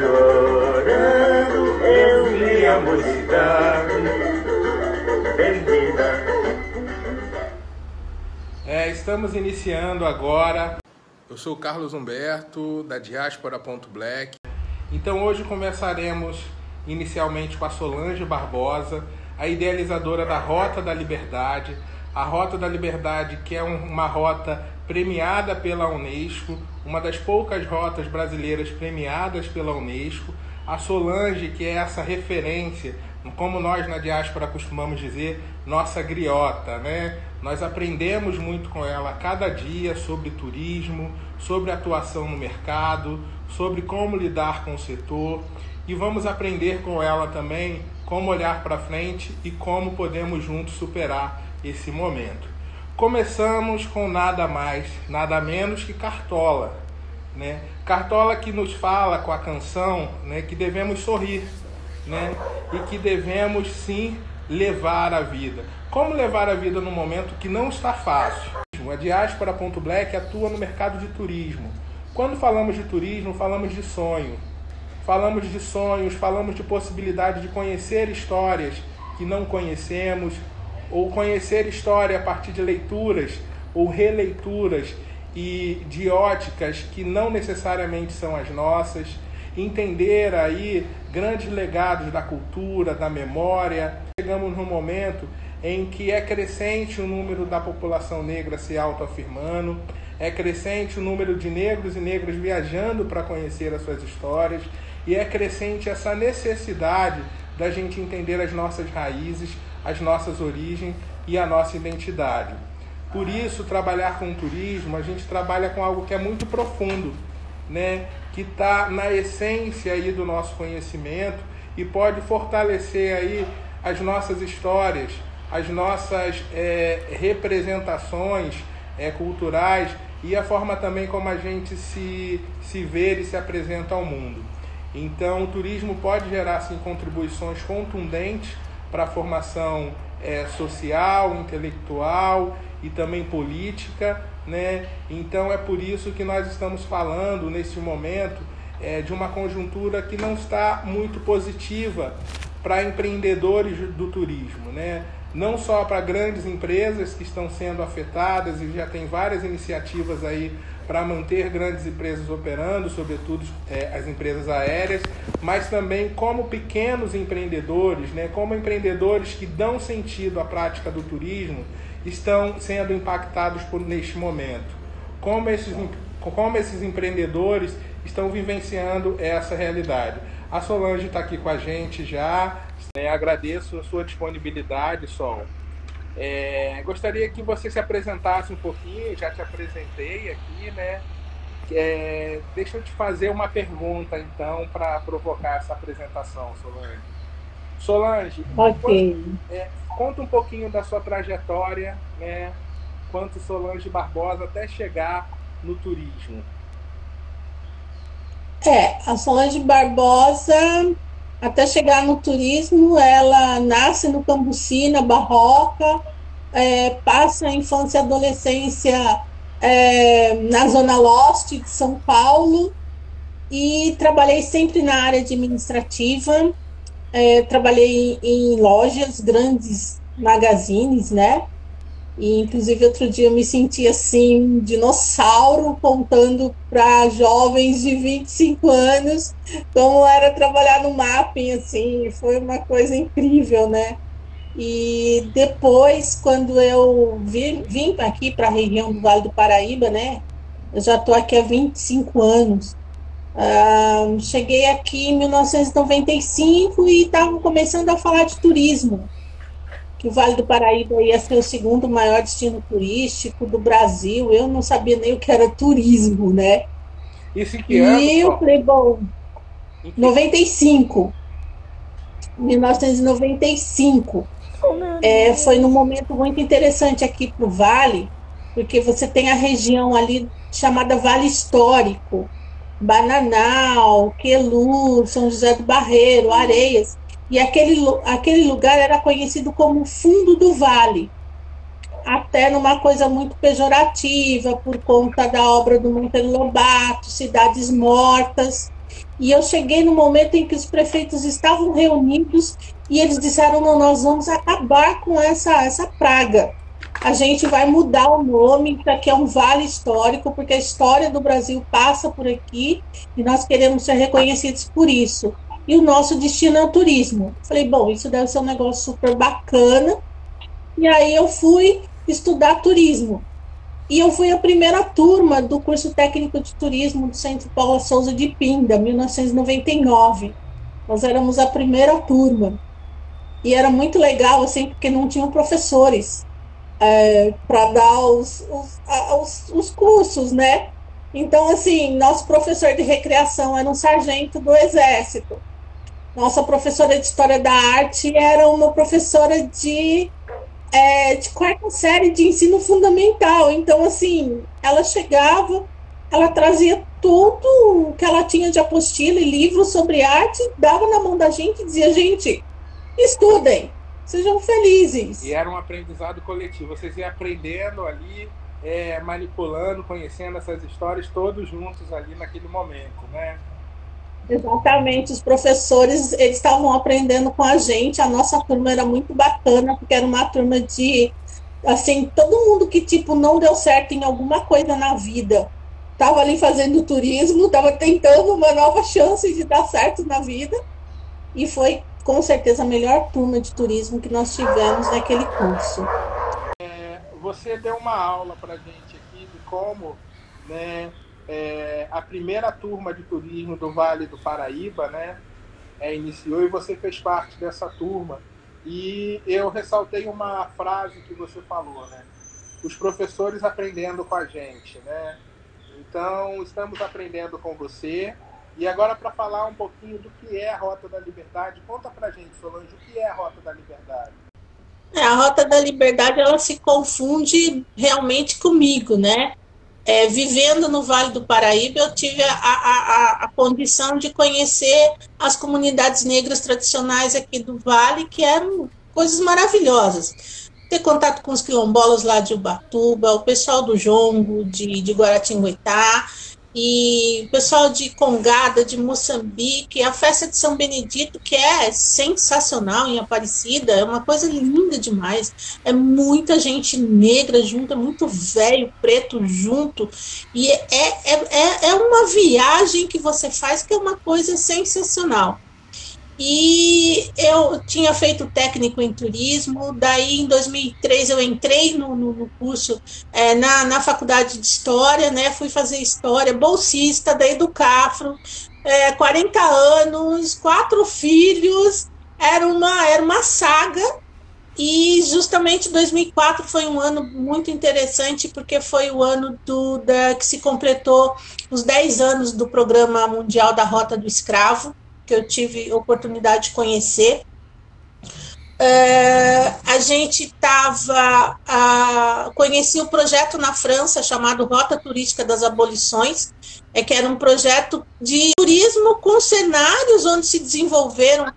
chorando, eu vi a mocidade perdida. É, estamos iniciando agora. Eu sou o Carlos Humberto, da Diáspora.black. Então hoje conversaremos inicialmente com a Solange Barbosa, a idealizadora da Rota da Liberdade. A Rota da Liberdade, que é uma rota premiada pela Unesco, uma das poucas rotas brasileiras premiadas pela Unesco. A Solange, que é essa referência, como nós na diáspora costumamos dizer, nossa griota, né? Nós aprendemos muito com ela cada dia sobre turismo, sobre atuação no mercado, sobre como lidar com o setor e vamos aprender com ela também como olhar para frente e como podemos juntos superar esse momento. Começamos com nada mais, nada menos que Cartola, né? Cartola que nos fala com a canção, né, que devemos sorrir, né? E que devemos sim levar a vida. Como levar a vida num momento que não está fácil? A Diáspora.black atua no mercado de turismo. Quando falamos de turismo, falamos de sonho. Falamos de sonhos, falamos de possibilidade de conhecer histórias que não conhecemos, ou conhecer história a partir de leituras ou releituras e de óticas que não necessariamente são as nossas, entender aí grandes legados da cultura, da memória. Chegamos num momento em que é crescente o número da população negra se autoafirmando, é crescente o número de negros e negras viajando para conhecer as suas histórias, e é crescente essa necessidade da gente entender as nossas raízes, as nossas origens e a nossa identidade. Por isso, trabalhar com turismo, a gente trabalha com algo que é muito profundo, né? que está na essência aí do nosso conhecimento e pode fortalecer aí as nossas histórias, as nossas é, representações é, culturais e a forma também como a gente se, se vê e se apresenta ao mundo. Então, o turismo pode gerar sim, contribuições contundentes para a formação é, social, intelectual e também política. Né? Então, é por isso que nós estamos falando nesse momento é, de uma conjuntura que não está muito positiva para empreendedores do turismo. Né? não só para grandes empresas que estão sendo afetadas e já tem várias iniciativas aí para manter grandes empresas operando, sobretudo é, as empresas aéreas, mas também como pequenos empreendedores, né, como empreendedores que dão sentido à prática do turismo, estão sendo impactados por neste momento. Como esses, como esses empreendedores estão vivenciando essa realidade. A Solange está aqui com a gente já, é, agradeço a sua disponibilidade, Sol. É, gostaria que você se apresentasse um pouquinho, já te apresentei aqui, né? É, deixa eu te fazer uma pergunta, então, para provocar essa apresentação, Solange. Solange, okay. conta, é, conta um pouquinho da sua trajetória, né? Quanto Solange Barbosa até chegar no turismo. É, a Solange Barbosa até chegar no turismo, ela nasce no Cambuci, na Barroca, é, passa a infância e adolescência é, na Zona Leste de São Paulo e trabalhei sempre na área administrativa. É, trabalhei em, lojas, grandes magazines, né? E, inclusive, outro dia eu me senti assim, dinossauro, contando para jovens de 25 anos como era trabalhar no mapping, assim, foi uma coisa incrível, né? E depois, quando eu vim, vim aqui para a região do Vale do Paraíba, né? Eu já estou aqui há 25 anos. Uh, cheguei aqui em 1995 e estava começando a falar de turismo que o Vale do Paraíba ia ser o segundo maior destino turístico do Brasil. Eu não sabia nem o que era turismo, né? Isso em que ano? E eu falei, bom, 95. 1995. É, foi num momento muito interessante aqui para o Vale, porque você tem a região ali chamada Vale Histórico, Bananal, Quelu, São José do Barreiro, Areias. E aquele, aquele lugar era conhecido como fundo do vale, até numa coisa muito pejorativa, por conta da obra do Monteiro Lobato, Cidades Mortas. E eu cheguei no momento em que os prefeitos estavam reunidos e eles disseram: não, nós vamos acabar com essa, essa praga. A gente vai mudar o nome, isso aqui é um vale histórico, porque a história do Brasil passa por aqui e nós queremos ser reconhecidos por isso. E o nosso destino é o turismo. Falei, bom, isso deve ser um negócio super bacana. E aí eu fui estudar turismo. E eu fui a primeira turma do curso técnico de turismo do Centro Paula Souza de Pinda, 1999. Nós éramos a primeira turma. E era muito legal, assim, porque não tinham professores é, para dar os, os, os, os cursos, né? Então, assim, nosso professor de recreação era um sargento do Exército. Nossa professora de História da Arte era uma professora de é, de quarta série de ensino fundamental. Então, assim, ela chegava, ela trazia tudo que ela tinha de apostila e livros sobre arte, dava na mão da gente e dizia, gente, estudem, sejam felizes. E era um aprendizado coletivo. Vocês iam aprendendo ali, é, manipulando, conhecendo essas histórias todos juntos ali naquele momento, né? Exatamente, os professores eles estavam aprendendo com a gente, a nossa turma era muito bacana, porque era uma turma de assim, todo mundo que tipo não deu certo em alguma coisa na vida, estava ali fazendo turismo, estava tentando uma nova chance de dar certo na vida, e foi com certeza a melhor turma de turismo que nós tivemos naquele curso. É, você deu uma aula para gente aqui de como, né, é, a primeira turma de turismo do Vale do Paraíba, né? É, iniciou e você fez parte dessa turma. E eu ressaltei uma frase que você falou, né? Os professores aprendendo com a gente, né? Então, estamos aprendendo com você. E agora, para falar um pouquinho do que é a Rota da Liberdade, conta para gente, Solange, o que é a Rota da Liberdade? É, a Rota da Liberdade, ela se confunde realmente comigo, né? É, vivendo no Vale do Paraíba, eu tive a, a, a, condição de conhecer as comunidades negras tradicionais aqui do Vale, que eram coisas maravilhosas. Ter contato com os quilombolas lá de Ubatuba, o pessoal do Jongo, de, de Guaratinguetá, e o pessoal de Congada, de Moçambique, a festa de São Benedito, que é sensacional em Aparecida, é uma coisa linda demais. É muita gente negra junto, é muito velho, preto junto, e é, é, é, é uma viagem que você faz que é uma coisa sensacional. E eu tinha feito técnico em turismo, daí em 2003 eu entrei no, no, no curso é, na, na faculdade de História, né? Fui fazer História, bolsista da Educafro, é, 40 anos, quatro filhos, era uma, era uma saga, e justamente 2004 foi um ano muito interessante, porque foi o ano do, da, que se completou os 10 anos do Programa Mundial da Rota do Escravo, que eu tive oportunidade de conhecer. É, a gente estava. Conheci o um projeto na França chamado Rota Turística das Abolições, é, que era um projeto de turismo com cenários onde se desenvolveram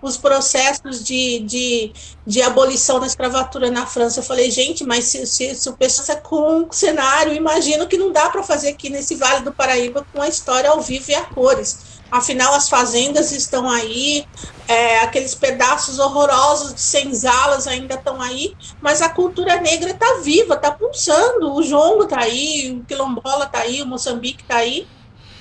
os processos de, de, de abolição da escravatura na França. Eu falei, gente, mas se, se, se o pessoal é com um cenário, imagino que não dá para fazer aqui nesse Vale do Paraíba com a história ao vivo e a cores. Afinal, as fazendas estão aí, é, aqueles pedaços horrorosos de senzalas ainda estão aí, mas a cultura negra está viva, está pulsando. O jongo está aí, o quilombola está aí, o Moçambique está aí.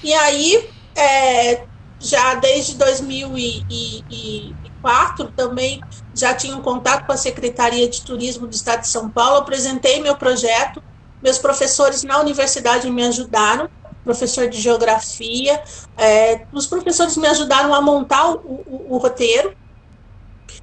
E aí, é, já desde 2004 também já tinha um contato com a Secretaria de Turismo do Estado de São Paulo, apresentei meu projeto, meus professores na universidade me ajudaram professor de geografia. É, os professores me ajudaram a montar o, o, o, roteiro.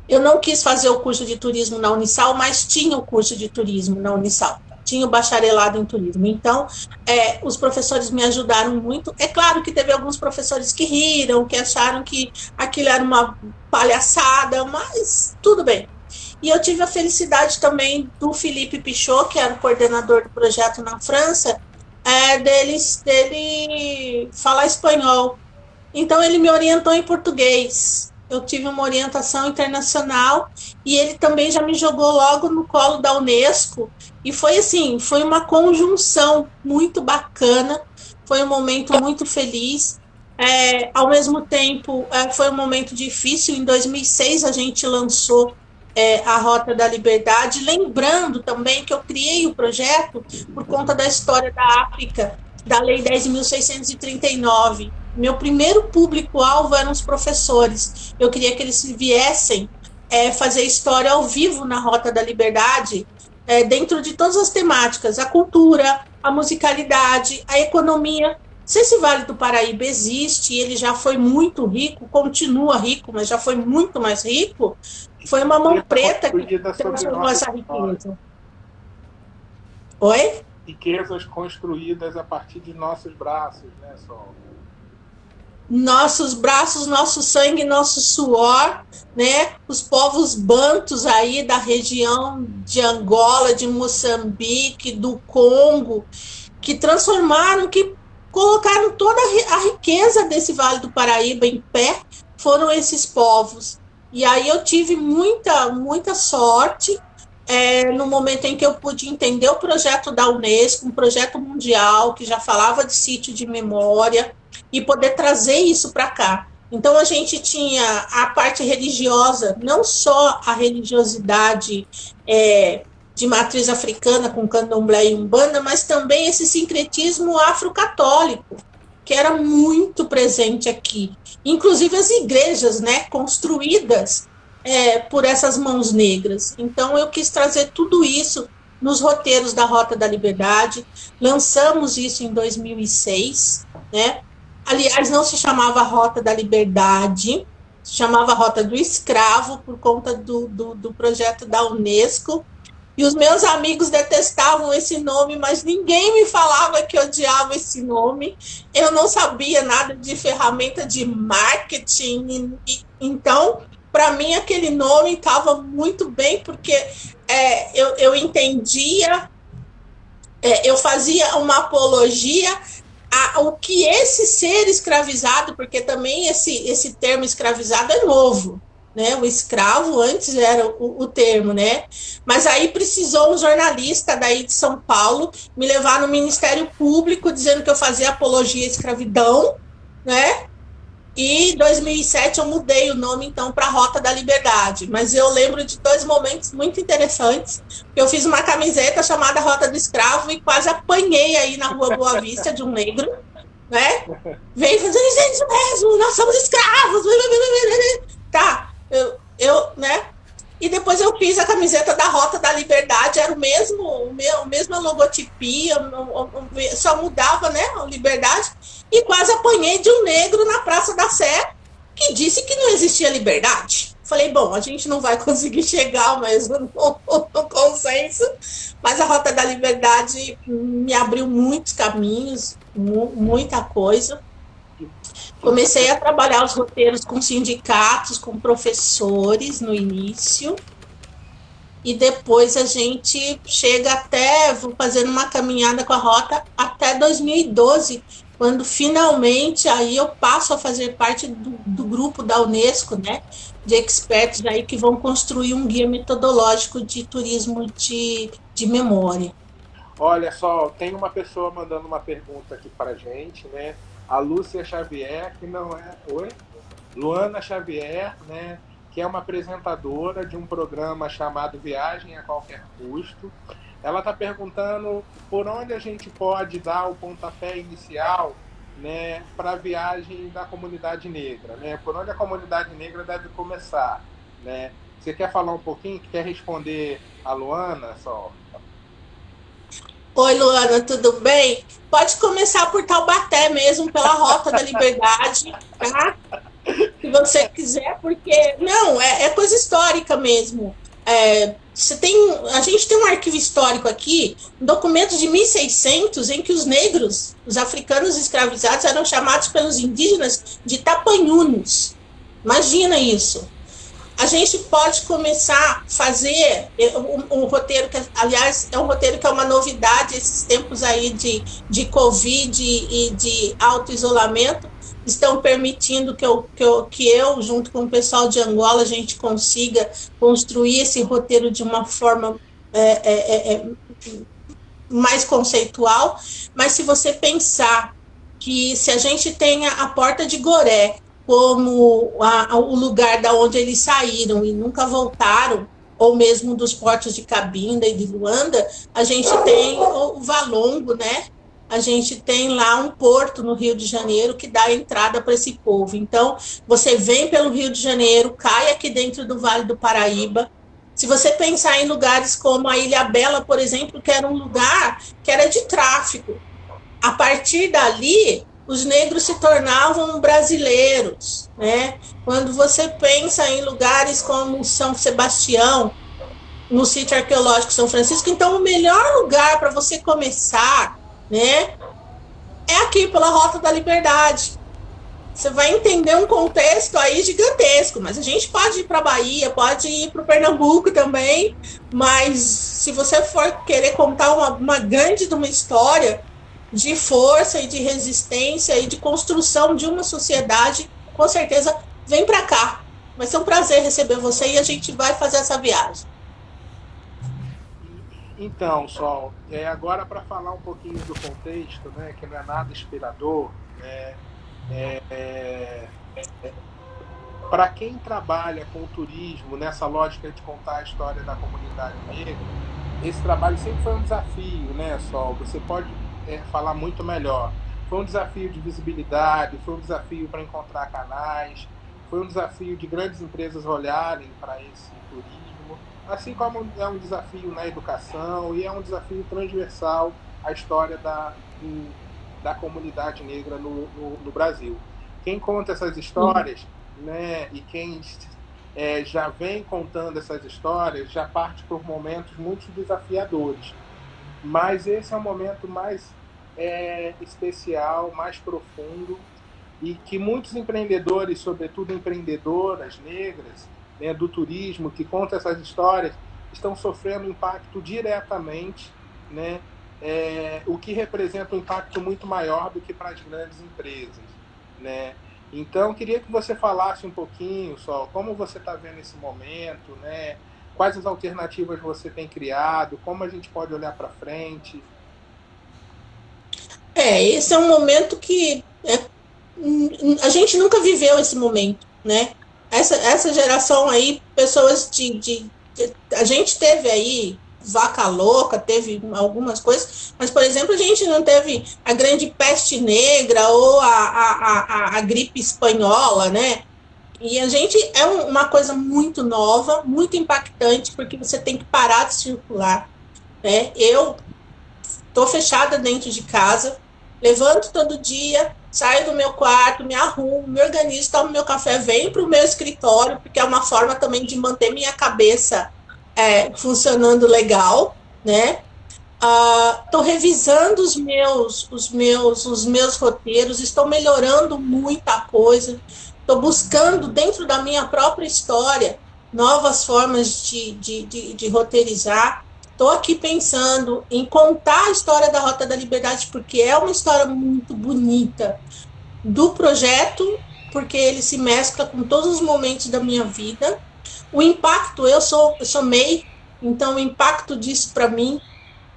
Eu não quis fazer o curso de turismo na Unisal, mas tinha o curso de turismo na Unisal. Tinha o bacharelado em turismo. Então, é, os professores me ajudaram muito. É claro que teve alguns professores que riram, que acharam que aquilo era uma palhaçada, mas tudo bem. E eu tive a felicidade também do Felipe Pichot, que era o coordenador do projeto na França, é, deles, dele falar espanhol. Então ele me orientou em português. Eu tive uma orientação internacional e ele também já me jogou logo no colo da Unesco. E foi assim, foi uma conjunção muito bacana, foi um momento muito feliz. É, ao mesmo tempo, é, foi um momento difícil. Em 2006, a gente lançou é, a Rota da Liberdade, lembrando também que eu criei o projeto por conta da história da África, da Lei 10.639. Meu primeiro público-alvo eram os professores. Eu queria que eles viessem é, fazer história ao vivo na Rota da Liberdade, é, dentro de todas as temáticas: a cultura, a musicalidade, a economia. Se esse Vale do Paraíba existe, ele já foi muito rico, continua rico, mas já foi muito mais rico, foi uma mão preta que transformou essa riqueza. Oi? Riquezas construídas a partir de nossos braços, né, Sol? nossos braços, nosso sangue, nosso suor, né? Os povos bantos aí da região de Angola, de Moçambique, do Congo, que transformaram, que colocaram toda a riqueza desse Vale do Paraíba em pé, foram esses povos. E aí eu tive muita, muita sorte é, no momento em que eu pude entender o projeto da Unesco, um projeto mundial que já falava de sítio de memória, e poder trazer isso para cá. Então a gente tinha a parte religiosa, não só a religiosidade é, de matriz africana com candomblé e umbanda, mas também esse sincretismo afro-católico, que era muito presente aqui. Inclusive as igrejas, né, construídas é, por essas mãos negras. Então eu quis trazer tudo isso nos roteiros da Rota da Liberdade. Lançamos isso em 2006, né? Aliás, não se chamava Rota da Liberdade, se chamava Rota do Escravo, por conta do, do, do projeto da Unesco. E os meus amigos detestavam esse nome, mas ninguém me falava que odiava esse nome. Eu não sabia nada de ferramenta de marketing. Então, para mim, aquele nome estava muito bem, porque é, eu, eu entendia, é, eu fazia uma apologia o que esse ser escravizado, porque também esse, esse termo escravizado é novo, né? O escravo antes era o, o, termo, né? Mas aí precisou um jornalista daí de São Paulo me levar no Ministério Público dizendo que eu fazia apologia à escravidão, né? E em 2007 eu mudei o nome então para Rota da Liberdade. Mas eu lembro de dois momentos muito interessantes. Eu fiz uma camiseta chamada Rota do Escravo e quase apanhei aí na Rua Boa Vista de um negro, né? Veio fazer isso mesmo, nós somos escravos. Tá, eu, eu, né? E depois eu fiz a camiseta da Rota da Liberdade, era o mesmo, o a mesma logotipia, só mudava, né, a liberdade, e quase apanhei de um negro na Praça da Sé, que disse que não existia liberdade. Falei, bom, a gente não vai conseguir chegar mesmo no, no consenso, mas a Rota da Liberdade me abriu muitos caminhos, muita coisa. Comecei a trabalhar os roteiros com sindicatos, com professores no início. E depois a gente chega até, vou fazendo uma caminhada com a rota até 2012, quando finalmente aí eu passo a fazer parte do, do grupo da Unesco, né? De experts aí que vão construir um guia metodológico de turismo de, de memória. Olha só, tem uma pessoa mandando uma pergunta aqui para gente, né? a Lúcia Xavier, que não é. Oi? Luana Xavier, né? Que é uma apresentadora de um programa chamado Viagem a Qualquer Custo. Ela está perguntando por onde a gente pode dar o pontapé inicial né, para a viagem da comunidade negra, né? Por onde a comunidade negra deve começar, né? Você quer falar um pouquinho? Quer responder a Luana só? Oi, Luana, tudo bem? Pode começar por Taubaté mesmo, pela Rota da Liberdade, tá? Se você quiser, porque. Não, é, é coisa histórica mesmo. É, você tem, a gente tem um arquivo histórico aqui, documentos de 1600, em que os negros, os africanos escravizados, eram chamados pelos indígenas de tapanhunos. Imagina isso a gente pode começar a fazer um, um, roteiro que, aliás, é um roteiro que é uma novidade esses tempos aí de, de Covid e de auto-isolamento estão permitindo que eu, que, eu, que eu, junto com o pessoal de Angola, a gente consiga construir esse roteiro de uma forma é, é, é, é mais conceitual, mas se você pensar que se a gente tem a porta de Goré como a, a, o lugar da onde eles saíram e nunca voltaram, ou mesmo dos portos de Cabinda e de Luanda, a gente tem o, o Valongo, né? A gente tem lá um porto no Rio de Janeiro que dá entrada para esse povo. Então, você vem pelo Rio de Janeiro, cai aqui dentro do Vale do Paraíba. Se você pensar em lugares como a Ilha Bela, por exemplo, que era um lugar que era de tráfico, a partir dali os negros se tornavam brasileiros, né? Quando você pensa em lugares como São Sebastião, no sítio arqueológico São Francisco, então o melhor lugar para você começar, né, é aqui pela Rota da Liberdade. Você vai entender um contexto aí gigantesco, mas a gente pode ir para Bahia, pode ir para o Pernambuco também, mas se você for querer contar uma, uma grande de uma história, de força e de resistência e de construção de uma sociedade, com certeza vem para cá. Vai ser um prazer receber você e a gente vai fazer essa viagem. Então, Sol, é, agora para falar um pouquinho do contexto, né, que não é nada inspirador, né, é, é, para quem trabalha com turismo nessa lógica de contar a história da comunidade negra, esse trabalho sempre foi um desafio, né, Sol? Você pode é, falar muito melhor. Foi um desafio de visibilidade, foi um desafio para encontrar canais, foi um desafio de grandes empresas olharem para esse turismo, assim como é um desafio na educação e é um desafio transversal à história da, da comunidade negra no, no, no, Brasil. Quem conta essas histórias, né, e quem é, já vem contando essas histórias, já parte por momentos muito desafiadores. Mas esse é o momento mais é, especial, mais profundo e que muitos empreendedores, sobretudo empreendedoras negras né, do turismo, que contam essas histórias, estão sofrendo impacto diretamente, né, é, o que representa um impacto muito maior do que para as grandes empresas. Né? Então, queria que você falasse um pouquinho, só como você está vendo esse momento, né? quais as alternativas você tem criado, como a gente pode olhar para frente. É, esse é um momento que é, a gente nunca viveu esse momento, né? Essa, essa geração aí, pessoas de, de, de, A gente teve aí vaca louca, teve algumas coisas, mas, por exemplo, a gente não teve a grande peste negra ou a, a, a, a gripe espanhola, né? E a gente é um, uma coisa muito nova, muito impactante, porque você tem que parar de circular. Né? Eu estou fechada dentro de casa, levanto todo dia, saio do meu quarto, me arrumo, me organizo, tomo meu café, venho para o meu escritório, porque é uma forma também de manter minha cabeça é, funcionando legal, né? Estou uh, revisando os meus, os meus, os meus roteiros, estou melhorando muita coisa, estou buscando dentro da minha própria história novas formas de, de, de, de roteirizar. Estou aqui pensando em contar a história da Rota da Liberdade, porque é uma história muito bonita do projeto, porque ele se mescla com todos os momentos da minha vida. O impacto, eu sou, eu sou MEI, então o impacto disso para mim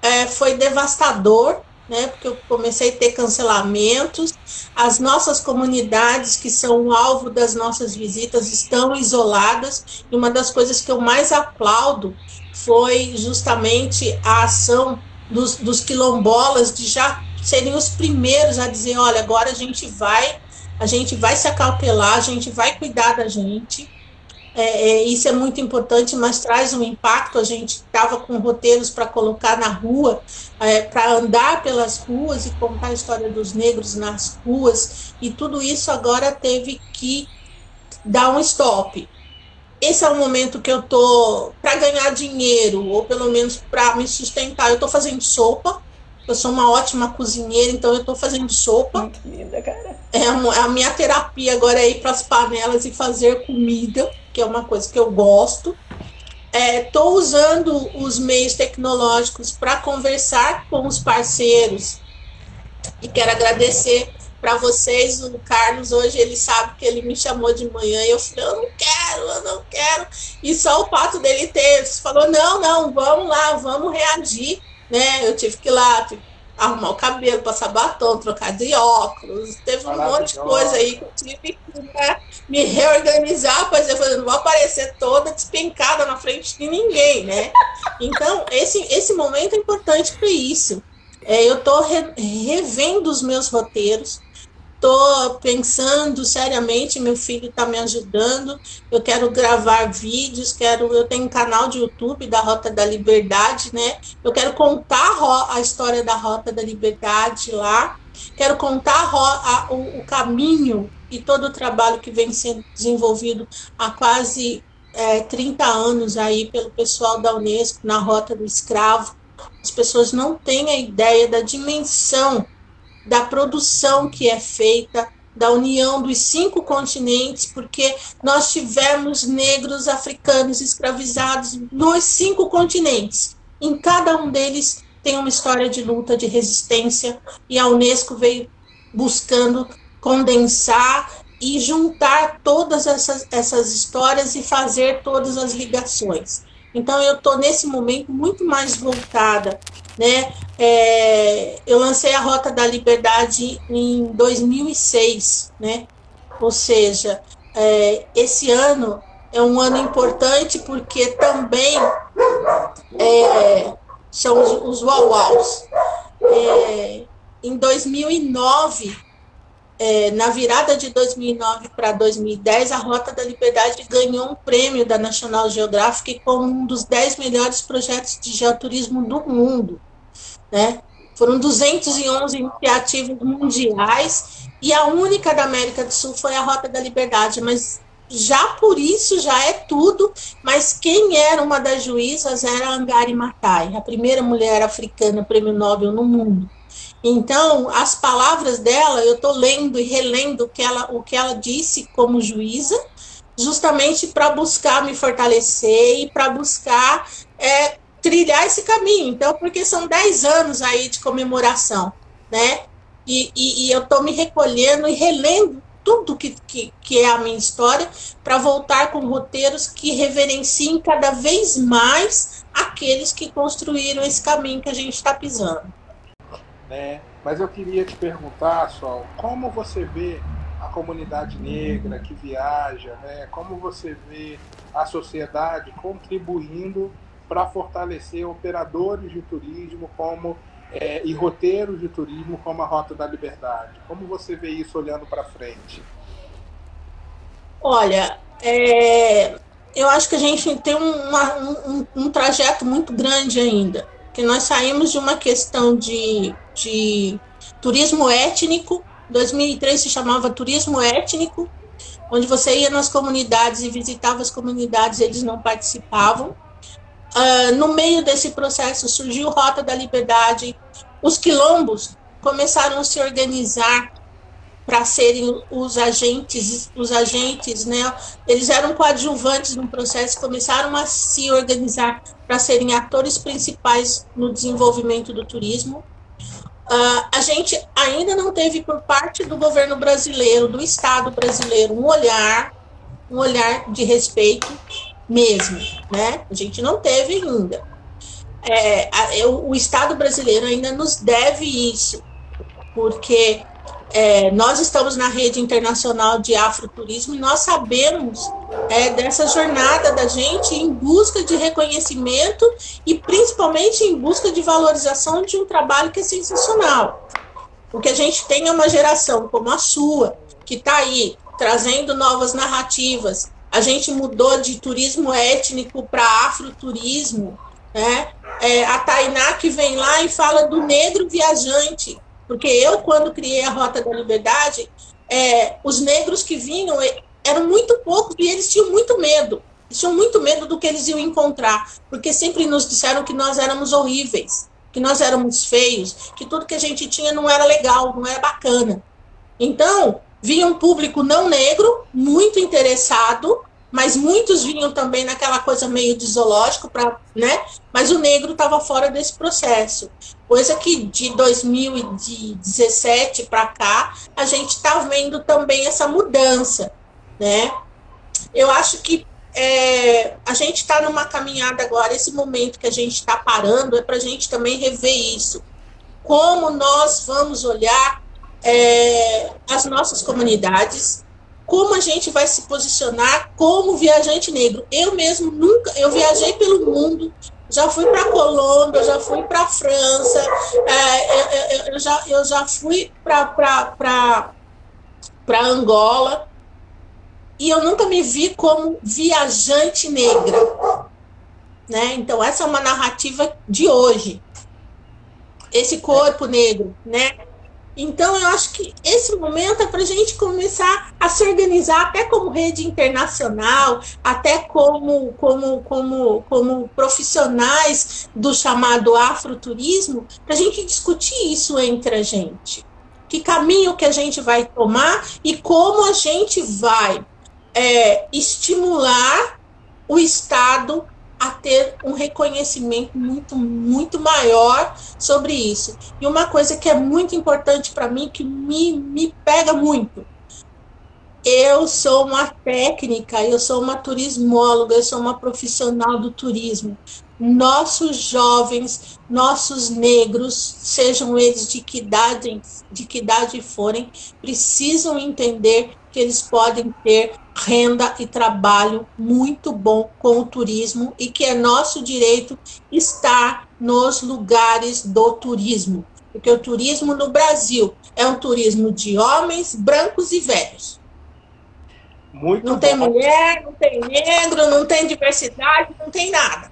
é, foi devastador, né? Porque eu comecei a ter cancelamentos. As nossas comunidades, que são o alvo das nossas visitas, estão isoladas. E uma das coisas que eu mais aplaudo foi justamente a ação dos, dos quilombolas de já serem os primeiros a dizer, olha, agora a gente vai, a gente vai se acautelar, a gente vai cuidar da gente. É, é, isso é muito importante, mas traz um impacto. A gente estava com roteiros para colocar na rua, é, para andar pelas ruas e contar a história dos negros nas ruas, e tudo isso agora teve que dar um stop esse é o momento que eu tô para ganhar dinheiro ou pelo menos para me sustentar. Eu tô fazendo sopa. Eu sou uma ótima cozinheira, então eu tô fazendo sopa. Muito linda, cara. É a, a minha terapia agora é ir para as panelas e fazer comida, que é uma coisa que eu gosto. Estou é, usando os meios tecnológicos para conversar com os parceiros e quero agradecer para vocês, o Carlos hoje ele sabe que ele me chamou de manhã e eu falei, eu não quero, eu não quero. E só o fato dele ter falou, não, não, vamos lá, vamos reagir, né? Eu tive que ir lá, arrumar o cabelo, passar batom, trocar de óculos. Teve um monte de coisa aí que eu tive que né, me reorganizar, pois eu não vou aparecer toda despencada na frente de ninguém, né? Então, esse, esse momento é importante para isso. É, eu estou re, revendo os meus roteiros, estou pensando seriamente, meu filho está me ajudando, eu quero gravar vídeos, quero, eu tenho um canal de YouTube da Rota da Liberdade, né? Eu quero contar a, história da Rota da Liberdade lá, quero contar a, a, o, o, caminho e todo o trabalho que vem sendo desenvolvido há quase é, 30 anos aí pelo pessoal da Unesco na Rota do Escravo. As pessoas não têm a ideia da dimensão da produção que é feita, da união dos cinco continentes, porque nós tivemos negros africanos escravizados nos cinco continentes. Em cada um deles tem uma história de luta, de resistência, e a Unesco veio buscando condensar e juntar todas essas, essas histórias e fazer todas as ligações. Então eu estou nesse momento muito mais voltada, né? É, eu lancei a Rota da Liberdade em 2006, né? Ou seja, é, esse ano é um ano importante porque também é, são os, os Wauaus. É, em 2009 é, na virada de 2009 para 2010, a Rota da Liberdade ganhou um prêmio da National Geographic como um dos 10 melhores projetos de geoturismo do mundo. Né? Foram 211 iniciativas mundiais e a única da América do Sul foi a Rota da Liberdade, mas já por isso já é tudo, mas quem era uma das juízas era Angari Matai, a primeira mulher africana prêmio Nobel no mundo. Então, as palavras dela, eu estou lendo e relendo o que, ela, o que ela disse como juíza, justamente para buscar me fortalecer e para buscar é, trilhar esse caminho. Então, porque são 10 anos aí de comemoração, né? E, e, e eu estou me recolhendo e relendo tudo que, que, que é a minha história para voltar com roteiros que reverenciem cada vez mais aqueles que construíram esse caminho que a gente está pisando né? Mas eu queria te perguntar, Sol, como você vê a comunidade negra que viaja, né? Como você vê a sociedade contribuindo para fortalecer operadores de turismo como é, e roteiros de turismo como a Rota da Liberdade? Como você vê isso olhando para frente? Olha, é, eu acho que a gente tem uma, um, um trajeto muito grande ainda que nós saímos de uma questão de, de turismo étnico, 2003 se chamava turismo étnico, onde você ia nas comunidades e visitava as comunidades, eles não participavam. Uh, no meio desse processo surgiu Rota da Liberdade, os quilombos começaram a se organizar para serem os agentes, os agentes, né? Eles eram coadjuvantes no processo, começaram a se organizar para serem atores principais no desenvolvimento do turismo. Uh, a gente ainda não teve por parte do governo brasileiro, do Estado brasileiro, um olhar, um olhar de respeito mesmo, né? A gente não teve ainda. É, a, o Estado brasileiro ainda nos deve isso, porque é, nós estamos na rede internacional de afroturismo e nós sabemos é, dessa jornada da gente em busca de reconhecimento e principalmente em busca de valorização de um trabalho que é sensacional. Porque a gente tem uma geração como a sua, que está aí trazendo novas narrativas. A gente mudou de turismo étnico para afroturismo. Né? É, a Tainá que vem lá e fala do negro viajante porque eu, quando criei a Rota da Liberdade, é, os negros que vinham eram muito poucos e eles tinham muito medo. Eles tinham muito medo do que eles iam encontrar, porque sempre nos disseram que nós éramos horríveis, que nós éramos feios, que tudo que a gente tinha não era legal, não era bacana. Então, vinha um público não negro, muito interessado, mas muitos vinham também naquela coisa meio de zoológico, pra, né? mas o negro estava fora desse processo. Coisa que de 2017 para cá, a gente está vendo também essa mudança. Né? Eu acho que é, a gente está numa caminhada agora, esse momento que a gente está parando é para a gente também rever isso. como nós vamos olhar é, as nossas comunidades, como a gente vai se posicionar como viajante negro. Eu mesmo nunca, eu viajei pelo mundo, já fui para Colômbia, já fui para França, é, eu, eu, eu, já, eu já fui para Angola, e eu nunca me vi como viajante negra. Né? Então, essa é uma narrativa de hoje. Esse corpo negro, né? Então, eu acho que esse momento é para a gente começar a se organizar até como rede internacional, até como, como, como, como profissionais do chamado afroturismo, para a gente discutir isso entre a gente. Que caminho que a gente vai tomar e como a gente vai é, estimular o Estado a ter um reconhecimento muito, muito maior sobre isso. E uma coisa que é muito importante para mim, que me, me pega muito. Eu sou uma técnica, eu sou uma turismóloga, eu sou uma profissional do turismo. Nossos jovens, nossos negros, sejam eles de que idade, de que idade forem, precisam entender que eles podem ter renda e trabalho muito bom com o turismo e que é nosso direito estar nos lugares do turismo. Porque o turismo no Brasil é um turismo de homens brancos e velhos. Muito não bom. tem mulher, não tem negro, não tem diversidade, não tem nada.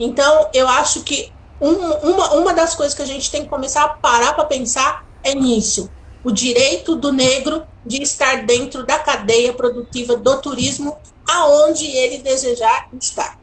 Então, eu acho que um, uma, uma das coisas que a gente tem que começar a parar para pensar é nisso o direito do negro de estar dentro da cadeia produtiva do turismo, aonde ele desejar estar.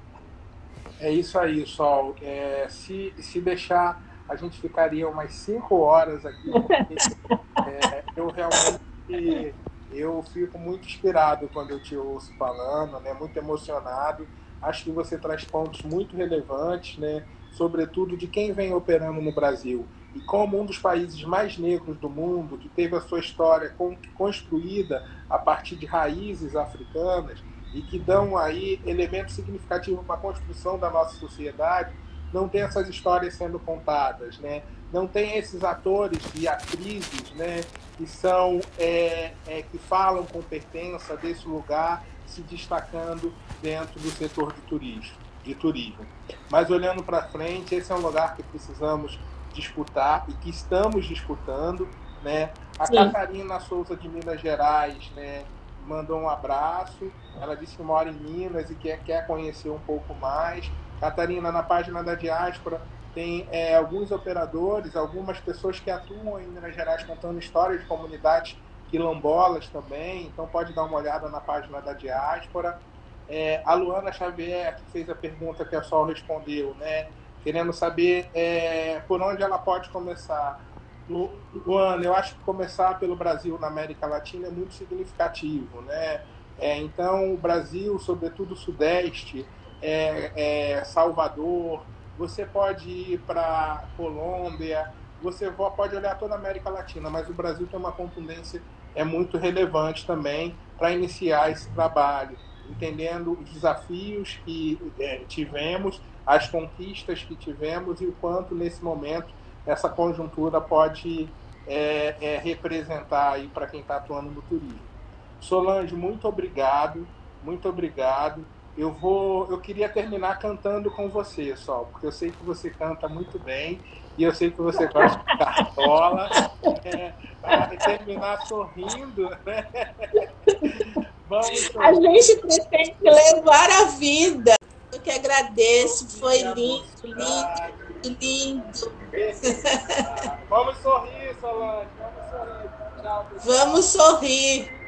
É isso aí, Sol. É, se, se deixar, a gente ficaria umas cinco horas aqui. É, eu realmente eu fico muito inspirado quando eu te ouço falando, né? Muito emocionado. Acho que você traz pontos muito relevantes, né? Sobretudo de quem vem operando no Brasil e como um dos países mais negros do mundo, que teve a sua história construída a partir de raízes africanas e que dão aí elementos significativos para a construção da nossa sociedade, não tem essas histórias sendo contadas, né? Não tem esses atores e atrizes, né? Que são é, é, que falam com pertença desse lugar, se destacando dentro do setor de turismo, de turismo. Mas olhando para frente, esse é um lugar que precisamos disputar e que estamos disputando, né? A Sim. Catarina Souza de Minas Gerais, né? Mandou um abraço. Ela disse que mora em Minas e quer, quer conhecer um pouco mais. Catarina, na página da diáspora, tem é, alguns operadores, algumas pessoas que atuam em Minas Gerais contando histórias de comunidades quilombolas também. Então pode dar uma olhada na página da diáspora. É, a Luana Xavier, que fez a pergunta que a Sol respondeu, né? querendo saber é, por onde ela pode começar. Luana, eu acho que começar pelo Brasil na América Latina é muito significativo, né? É, então, o Brasil, sobretudo o Sudeste, é, é Salvador, você pode ir para Colômbia, você pode olhar toda a América Latina, mas o Brasil tem uma contundência é muito relevante também para iniciar esse trabalho, entendendo os desafios que é, tivemos as conquistas que tivemos e o quanto nesse momento essa conjuntura pode é, é, representar aí para quem está atuando no turismo. Solange, muito obrigado, muito obrigado. Eu vou, eu queria terminar cantando com você, só, porque eu sei que você canta muito bem e eu sei que você gosta de cartola. É, terminar sorrindo, né? Vamos, a gente pretende levar a vida. Eu que agradeço, foi lindo, lindo, lindo. Vamos sorrir, Solange, vamos sorrir. Tchau, Vamos sorrir.